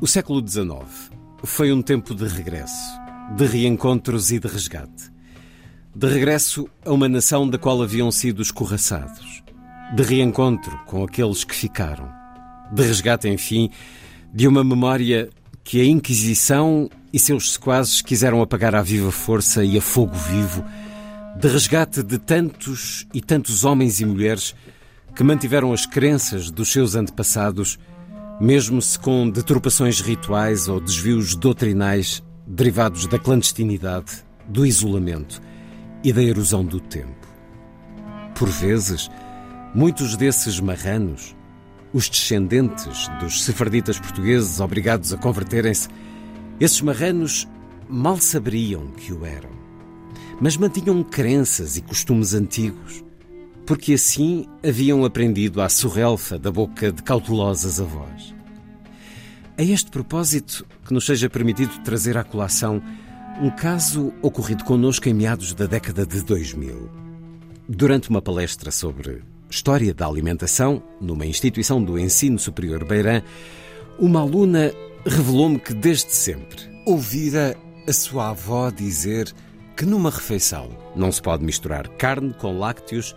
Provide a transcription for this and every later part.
O século XIX foi um tempo de regresso, de reencontros e de resgate. De regresso a uma nação da qual haviam sido escorraçados. De reencontro com aqueles que ficaram. De resgate, enfim, de uma memória que a Inquisição e seus sequazes quiseram apagar à viva força e a fogo vivo. De resgate de tantos e tantos homens e mulheres que mantiveram as crenças dos seus antepassados mesmo se com deturpações rituais ou desvios doutrinais derivados da clandestinidade, do isolamento e da erosão do tempo. Por vezes, muitos desses marranos, os descendentes dos sefarditas portugueses obrigados a converterem-se, esses marranos mal saberiam que o eram, mas mantinham crenças e costumes antigos porque assim haviam aprendido à surrelfa da boca de cautelosas avós. A este propósito, que nos seja permitido trazer à colação um caso ocorrido connosco em meados da década de 2000. Durante uma palestra sobre História da Alimentação, numa instituição do ensino superior Beirã, uma aluna revelou-me que desde sempre ouvira a sua avó dizer que numa refeição não se pode misturar carne com lácteos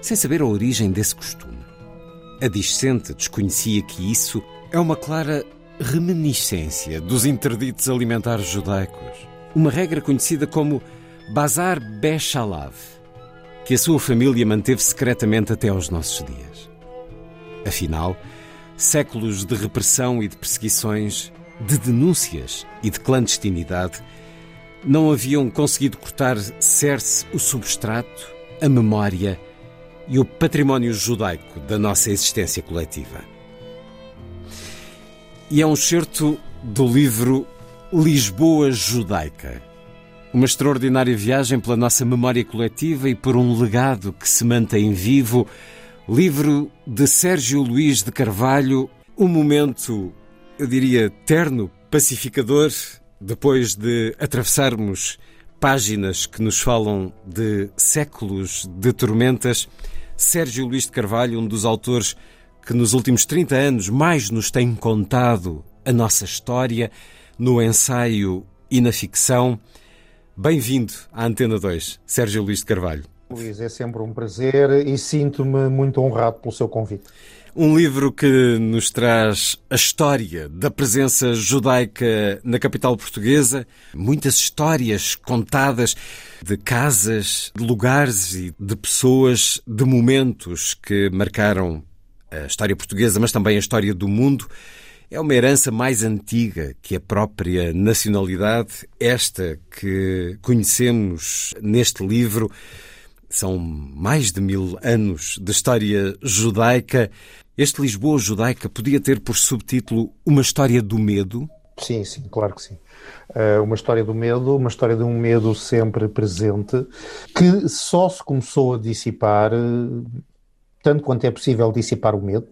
sem saber a origem desse costume. A discente desconhecia que isso é uma clara reminiscência dos interditos alimentares judaicos. Uma regra conhecida como Bazar Bechalav, que a sua família manteve secretamente até aos nossos dias. Afinal, séculos de repressão e de perseguições, de denúncias e de clandestinidade, não haviam conseguido cortar cerce o substrato, a memória e o património judaico da nossa existência coletiva. E é um certo do livro Lisboa Judaica. Uma extraordinária viagem pela nossa memória coletiva e por um legado que se mantém vivo. Livro de Sérgio Luís de Carvalho, um momento, eu diria, terno, pacificador, depois de atravessarmos páginas que nos falam de séculos de tormentas. Sérgio Luís de Carvalho, um dos autores que nos últimos 30 anos mais nos tem contado a nossa história no ensaio e na ficção. Bem-vindo à Antena 2, Sérgio Luís de Carvalho. Luís, é sempre um prazer e sinto-me muito honrado pelo seu convite. Um livro que nos traz a história da presença judaica na capital portuguesa, muitas histórias contadas de casas, de lugares e de pessoas, de momentos que marcaram a história portuguesa, mas também a história do mundo. É uma herança mais antiga que a própria nacionalidade, esta que conhecemos neste livro. São mais de mil anos de história judaica. Este Lisboa judaica podia ter por subtítulo Uma História do Medo? Sim, sim, claro que sim. Uh, uma história do medo, uma história de um medo sempre presente, que só se começou a dissipar, tanto quanto é possível dissipar o medo,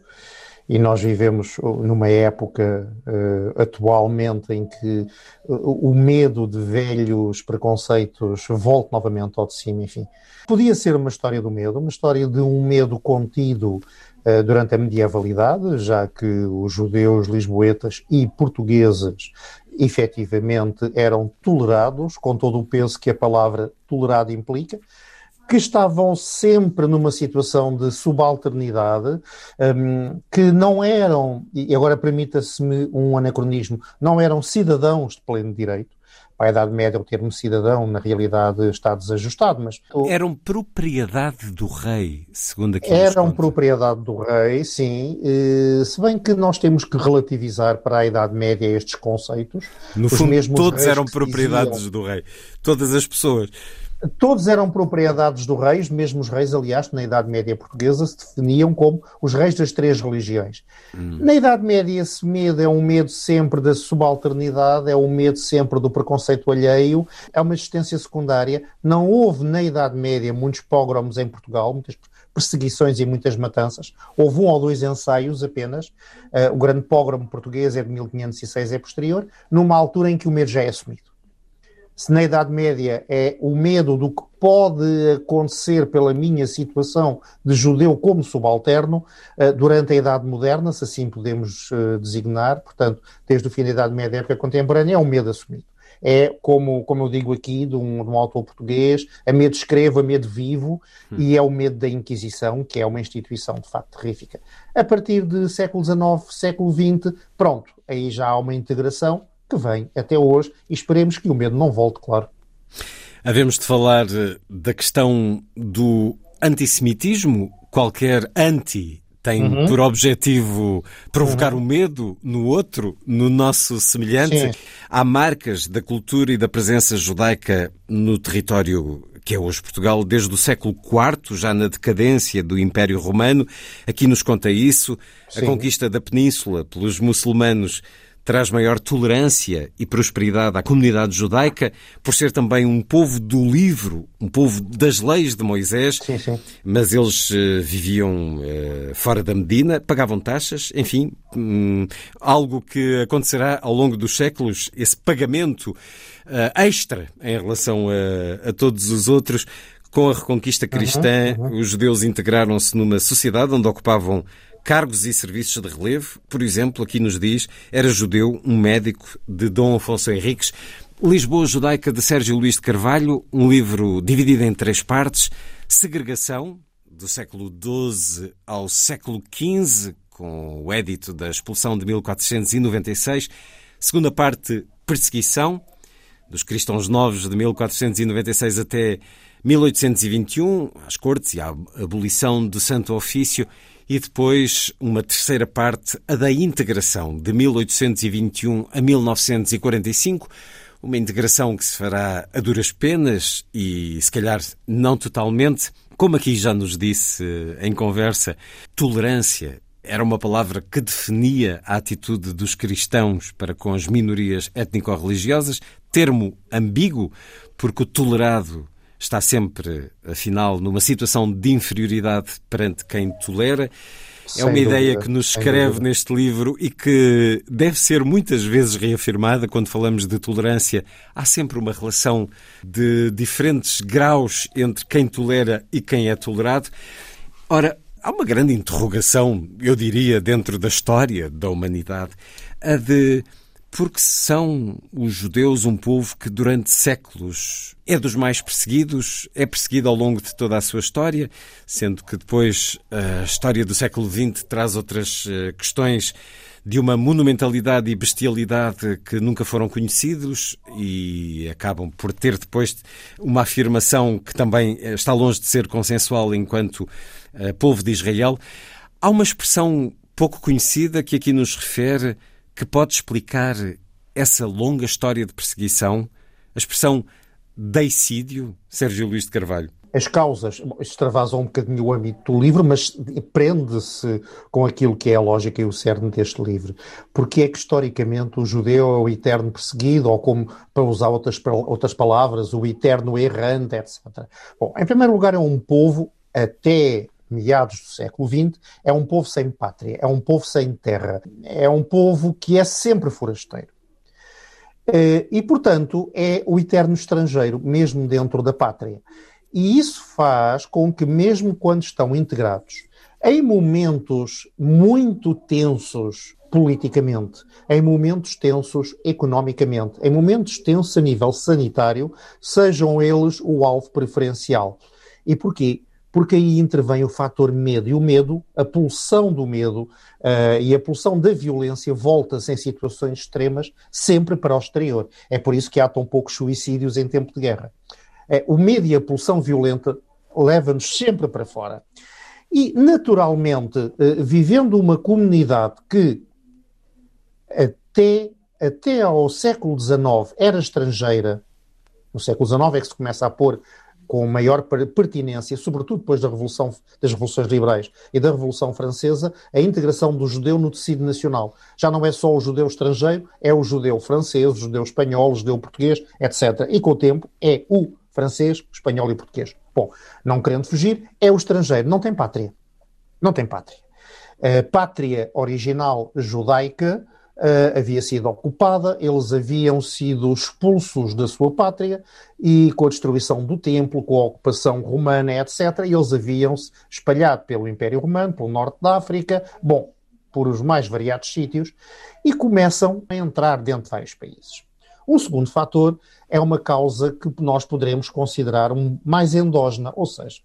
e nós vivemos numa época uh, atualmente em que o medo de velhos preconceitos volta novamente ao de cima, enfim. Podia ser uma história do medo, uma história de um medo contido durante a medievalidade, já que os judeus lisboetas e portugueses efetivamente eram tolerados, com todo o peso que a palavra tolerado implica, que estavam sempre numa situação de subalternidade, um, que não eram, e agora permita-se-me um anacronismo, não eram cidadãos de pleno direito, para a Idade Média o termo cidadão na realidade está desajustado, mas... Eram propriedade do rei, segundo aqui Eram propriedade do rei, sim, eh, se bem que nós temos que relativizar para a Idade Média estes conceitos. No fundo, todos eram propriedades diziam... do rei, todas as pessoas. Todos eram propriedades do reis, mesmo os reis, aliás, na Idade Média portuguesa se definiam como os reis das três religiões. Hum. Na Idade Média esse medo é um medo sempre da subalternidade, é um medo sempre do preconceito alheio, é uma existência secundária. Não houve na Idade Média muitos pogroms em Portugal, muitas perseguições e muitas matanças. Houve um ou dois ensaios apenas. Uh, o grande pogrom português é de 1506, é posterior, numa altura em que o medo já é assumido se na Idade Média é o medo do que pode acontecer pela minha situação de judeu como subalterno, eh, durante a Idade Moderna, se assim podemos eh, designar, portanto, desde o fim da Idade Média à época contemporânea, é um medo assumido. É, como, como eu digo aqui, de um, de um autor português, a medo escrevo, a medo vivo, hum. e é o medo da Inquisição, que é uma instituição de facto terrífica. A partir de século XIX, século XX, pronto, aí já há uma integração, que vem até hoje e esperemos que o medo não volte, claro. Havemos de falar eh, da questão do antissemitismo. Qualquer anti tem uhum. por objetivo provocar uhum. o medo no outro, no nosso semelhante. Sim. Há marcas da cultura e da presença judaica no território que é hoje Portugal, desde o século IV, já na decadência do Império Romano. Aqui nos conta isso. Sim. A conquista da Península pelos muçulmanos traz maior tolerância e prosperidade à comunidade judaica, por ser também um povo do livro, um povo das leis de Moisés, sim, sim. mas eles uh, viviam uh, fora da Medina, pagavam taxas, enfim, um, algo que acontecerá ao longo dos séculos, esse pagamento uh, extra em relação a, a todos os outros. Com a reconquista cristã, uhum, uhum. os judeus integraram-se numa sociedade onde ocupavam cargos e serviços de relevo. Por exemplo, aqui nos diz, era judeu, um médico de Dom Afonso Henriques. Lisboa Judaica de Sérgio Luís de Carvalho, um livro dividido em três partes. Segregação, do século XII ao século XV, com o édito da expulsão de 1496. Segunda parte, perseguição, dos cristãos novos de 1496 até 1821, às cortes e a abolição do Santo Ofício e depois uma terceira parte, a da integração, de 1821 a 1945, uma integração que se fará a duras penas e, se calhar, não totalmente. Como aqui já nos disse em conversa, tolerância era uma palavra que definia a atitude dos cristãos para com as minorias étnico-religiosas, termo ambíguo, porque o tolerado está sempre, afinal, numa situação de inferioridade perante quem tolera. É uma dúvida, ideia que nos escreve neste livro e que deve ser muitas vezes reafirmada quando falamos de tolerância. Há sempre uma relação de diferentes graus entre quem tolera e quem é tolerado. Ora, há uma grande interrogação, eu diria, dentro da história da humanidade, a de porque são os judeus um povo que durante séculos é dos mais perseguidos, é perseguido ao longo de toda a sua história, sendo que depois a história do século XX traz outras eh, questões de uma monumentalidade e bestialidade que nunca foram conhecidos e acabam por ter depois uma afirmação que também eh, está longe de ser consensual enquanto eh, povo de Israel. Há uma expressão pouco conhecida que aqui nos refere que pode explicar essa longa história de perseguição, a expressão deicídio, Sérgio Luís de Carvalho? As causas extravasam um bocadinho o âmbito do livro, mas prende-se com aquilo que é a lógica e o cerne deste livro. Porque é que, historicamente, o judeu é o eterno perseguido, ou como, para usar outras, outras palavras, o eterno errante, etc. Bom, em primeiro lugar, é um povo, até meados do século XX, é um povo sem pátria, é um povo sem terra, é um povo que é sempre forasteiro. Eh, e, portanto, é o eterno estrangeiro, mesmo dentro da pátria. E isso faz com que, mesmo quando estão integrados, em momentos muito tensos politicamente, em momentos tensos economicamente, em momentos tensos a nível sanitário, sejam eles o alvo preferencial. E porquê? Porque aí intervém o fator medo. E o medo, a pulsão do medo uh, e a pulsão da violência volta-se em situações extremas sempre para o exterior. É por isso que há tão poucos suicídios em tempo de guerra. É, o medo e a pulsão violenta leva-nos sempre para fora. E, naturalmente, uh, vivendo uma comunidade que até, até ao século XIX era estrangeira, no século XIX é que se começa a pôr com maior pertinência, sobretudo depois da Revolução, das Revoluções Liberais e da Revolução Francesa, a integração do judeu no tecido nacional. Já não é só o judeu estrangeiro, é o judeu francês, o judeu espanhol, o judeu português, etc. E com o tempo é o francês, espanhol e português. Bom, não querendo fugir, é o estrangeiro, não tem pátria. Não tem pátria. A pátria original judaica uh, havia sido ocupada, eles haviam sido expulsos da sua pátria e com a destruição do templo, com a ocupação romana, etc., eles haviam-se espalhado pelo Império Romano, pelo norte da África, bom, por os mais variados sítios, e começam a entrar dentro de vários países. Um segundo fator é uma causa que nós poderemos considerar um, mais endógena, ou seja,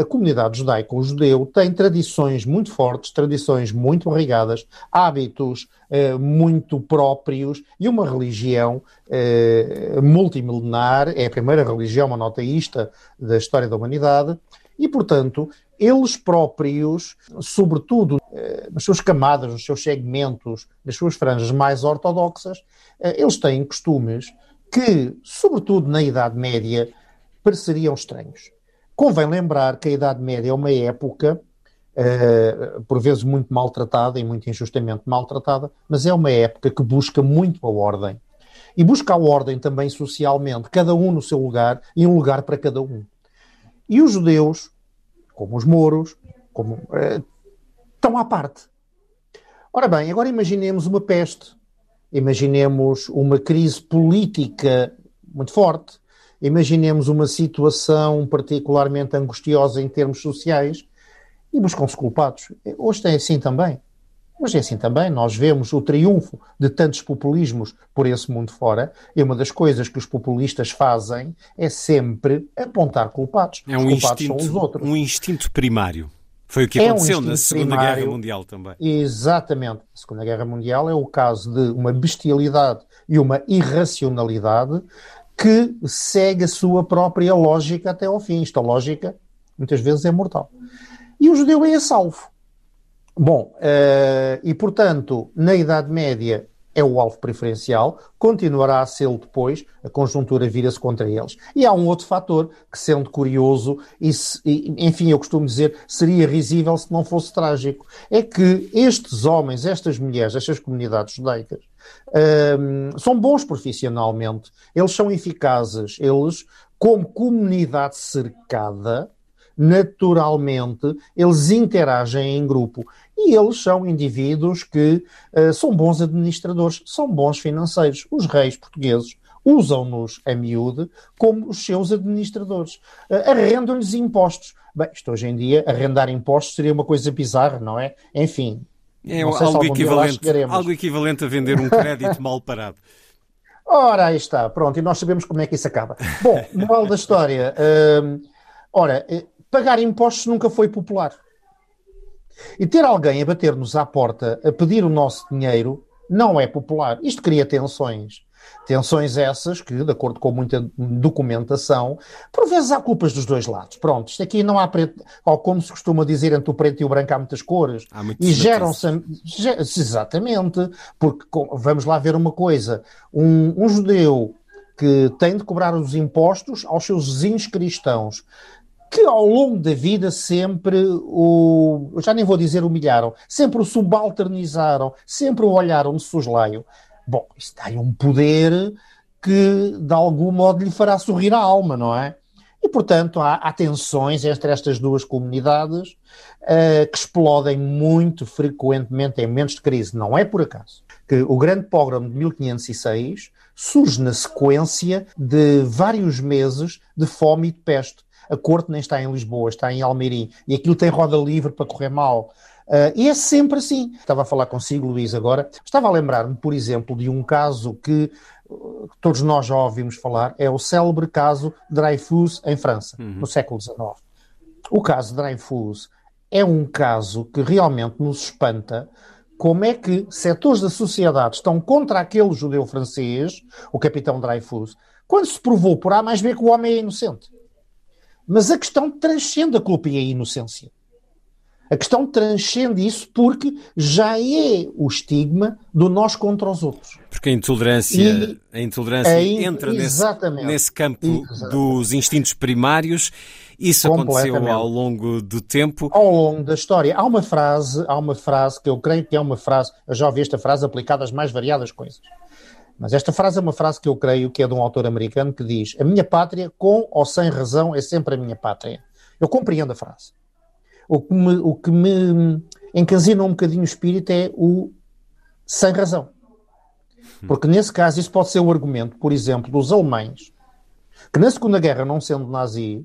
a comunidade judaica, o judeu, tem tradições muito fortes, tradições muito arraigadas, hábitos eh, muito próprios e uma religião eh, multimilenar, é a primeira religião monoteísta da história da humanidade, e, portanto, eles próprios, sobretudo eh, nas suas camadas, nos seus segmentos, nas suas franjas mais ortodoxas, eh, eles têm costumes que, sobretudo na Idade Média, pareceriam estranhos. Convém lembrar que a Idade Média é uma época, uh, por vezes muito maltratada e muito injustamente maltratada, mas é uma época que busca muito a ordem. E busca a ordem também socialmente, cada um no seu lugar e um lugar para cada um. E os judeus, como os mouros, como, uh, estão à parte. Ora bem, agora imaginemos uma peste, imaginemos uma crise política muito forte, Imaginemos uma situação particularmente angustiosa em termos sociais e buscam-se culpados. Hoje é assim também. Hoje é assim também. Nós vemos o triunfo de tantos populismos por esse mundo fora e uma das coisas que os populistas fazem é sempre apontar culpados. É um, instinto, um instinto primário. Foi o que aconteceu é um na Segunda primário, Guerra Mundial também. Exatamente. A Segunda Guerra Mundial é o caso de uma bestialidade e uma irracionalidade que segue a sua própria lógica até ao fim. Esta lógica, muitas vezes, é mortal. E o judeu é salvo. Bom, uh, e portanto, na Idade Média é o alvo preferencial, continuará a ser depois, a conjuntura vira-se contra eles. E há um outro fator que, sendo curioso, e, se, e, enfim, eu costumo dizer, seria risível se não fosse trágico, é que estes homens, estas mulheres, estas comunidades judaicas, um, são bons profissionalmente, eles são eficazes, eles, como comunidade cercada, naturalmente, eles interagem em grupo. E eles são indivíduos que uh, são bons administradores, são bons financeiros. Os reis portugueses usam-nos a miúde como os seus administradores. Uh, Arrendam-lhes impostos. Bem, isto hoje em dia, arrendar impostos seria uma coisa bizarra, não é? Enfim, é algo equivalente, algo equivalente a vender um crédito mal parado. Ora, aí está, pronto, e nós sabemos como é que isso acaba. Bom, moral da história. Hum, ora, pagar impostos nunca foi popular. E ter alguém a bater-nos à porta a pedir o nosso dinheiro não é popular. Isto cria tensões. Tensões essas que, de acordo com muita documentação, por vezes há culpas dos dois lados. Pronto, isto aqui não há preto, ou como se costuma dizer, entre o preto e o branco há muitas cores. Há e geram-se. Exatamente, porque vamos lá ver uma coisa: um, um judeu que tem de cobrar os impostos aos seus vizinhos cristãos, que ao longo da vida sempre o, já nem vou dizer humilharam, sempre o subalternizaram, sempre o olharam de soslaio. Bom, isto tem um poder que de algum modo lhe fará sorrir a alma, não é? E, portanto, há, há tensões entre estas duas comunidades uh, que explodem muito frequentemente em momentos de crise. Não é por acaso que o grande pogrom de 1506 surge na sequência de vários meses de fome e de peste. A corte nem está em Lisboa, está em Almeirim. E aquilo tem roda livre para correr mal. Uh, e é sempre assim. Estava a falar consigo, Luís, agora. Estava a lembrar-me, por exemplo, de um caso que uh, todos nós já ouvimos falar, é o célebre caso Dreyfus em França, uhum. no século XIX. O caso Dreyfus é um caso que realmente nos espanta como é que setores da sociedade estão contra aquele judeu francês, o capitão Dreyfus, quando se provou por A mais B que o homem é inocente. Mas a questão transcende a culpa e a inocência. A questão transcende isso porque já é o estigma do nós contra os outros. Porque a intolerância, e, a intolerância in, entra nesse, nesse, campo exatamente. dos instintos primários. Isso aconteceu ao longo do tempo. Ao longo da história. Há uma frase, há uma frase que eu creio que é uma frase, eu já ouvi esta frase aplicada às mais variadas coisas. Mas esta frase é uma frase que eu creio que é de um autor americano que diz: A minha pátria, com ou sem razão, é sempre a minha pátria. Eu compreendo a frase. O que me, o que me encasina um bocadinho o espírito é o sem razão. Porque nesse caso isso pode ser o argumento, por exemplo, dos alemães, que na Segunda Guerra, não sendo nazis,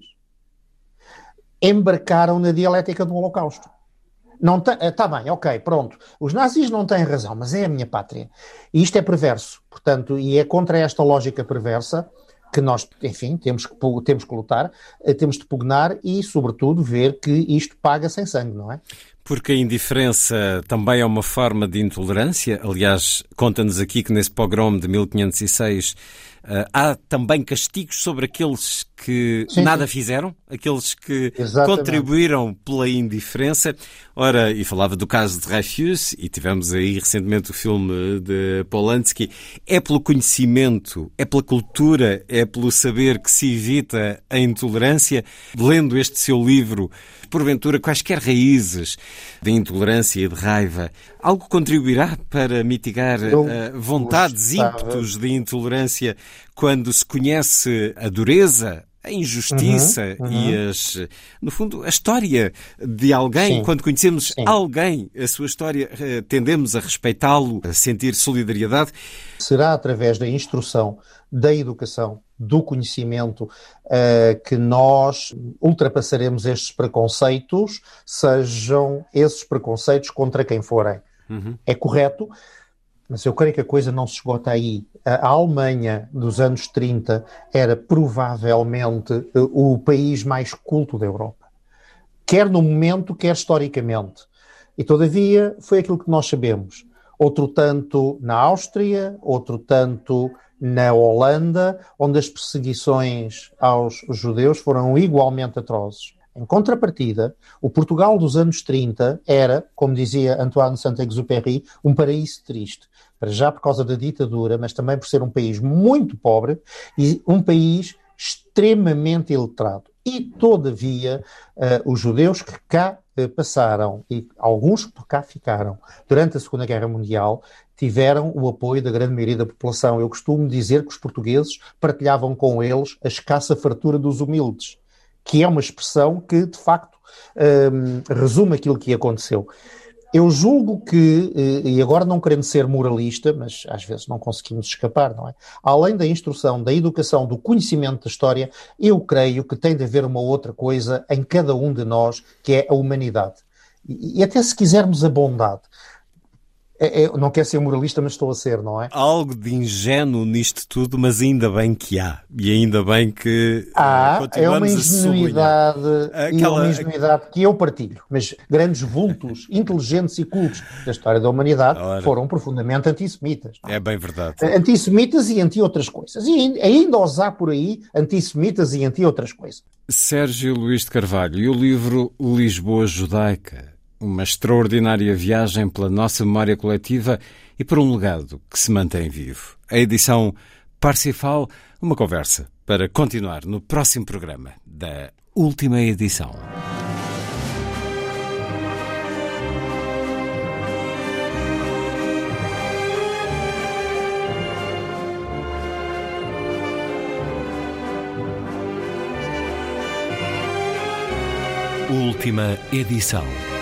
embarcaram na dialética do Holocausto. Não está bem, ok, pronto. Os nazis não têm razão, mas é a minha pátria. E isto é perverso, portanto, e é contra esta lógica perversa que nós, enfim, temos que, temos que lutar, eh, temos de pugnar e, sobretudo, ver que isto paga sem sangue, não é? Porque a indiferença também é uma forma de intolerância. Aliás, conta-nos aqui que nesse pogrom de 1506 Uh, há também castigos sobre aqueles que sim, nada sim. fizeram, aqueles que Exatamente. contribuíram pela indiferença. Ora, e falava do caso de Dreyfus, e tivemos aí recentemente o filme de Polanski. É pelo conhecimento, é pela cultura, é pelo saber que se evita a intolerância. Lendo este seu livro, porventura, quaisquer raízes de intolerância e de raiva, algo contribuirá para mitigar uh, vontades, gostava. ímpetos de intolerância quando se conhece a dureza, a injustiça uhum, uhum. e as, no fundo, a história de alguém. Sim, Quando conhecemos sim. alguém, a sua história, eh, tendemos a respeitá-lo, a sentir solidariedade. Será através da instrução, da educação, do conhecimento uh, que nós ultrapassaremos estes preconceitos, sejam esses preconceitos contra quem forem. Uhum. É correto, mas eu creio que a coisa não se esgota aí. A Alemanha dos anos 30 era provavelmente eh, o país mais culto da Europa, quer no momento, quer historicamente. E todavia foi aquilo que nós sabemos. Outro tanto na Áustria, outro tanto na Holanda, onde as perseguições aos judeus foram igualmente atrozes. Em contrapartida, o Portugal dos anos 30 era, como dizia Antoine Saint-Exupéry, um paraíso triste. Para já por causa da ditadura, mas também por ser um país muito pobre e um país extremamente iletrado. E, todavia, uh, os judeus que cá uh, passaram, e alguns por cá ficaram, durante a Segunda Guerra Mundial, tiveram o apoio da grande maioria da população. Eu costumo dizer que os portugueses partilhavam com eles a escassa fartura dos humildes que é uma expressão que, de facto, um, resume aquilo que aconteceu. Eu julgo que, eh, e agora não querendo ser moralista, mas às vezes não conseguimos escapar, não é? Além da instrução, da educação, do conhecimento da história, eu creio que tem de haver uma outra coisa em cada um de nós, que é a humanidade. E, e até se quisermos a bondade. É, é, não quero ser moralista, mas estou a ser, não é? Algo de ingênuo nisto tudo, mas ainda bem que há. E ainda bem que eh, há, uh, é uma ingenuidade, Aquela... uma ingenuidade que eu partilho. Mas grandes vultos, inteligentes e cultos da história da humanidade Ora. foram profundamente antissemitas. É? é bem verdade. Antissemitas e anti outras coisas. E ainda os há por aí antissemitas e anti outras coisas. Sérgio Luís de Carvalho e o livro Lisboa Judaica uma extraordinária viagem pela nossa memória coletiva e por um legado que se mantém vivo. A edição Parsifal, uma conversa para continuar no próximo programa da última edição. Última edição.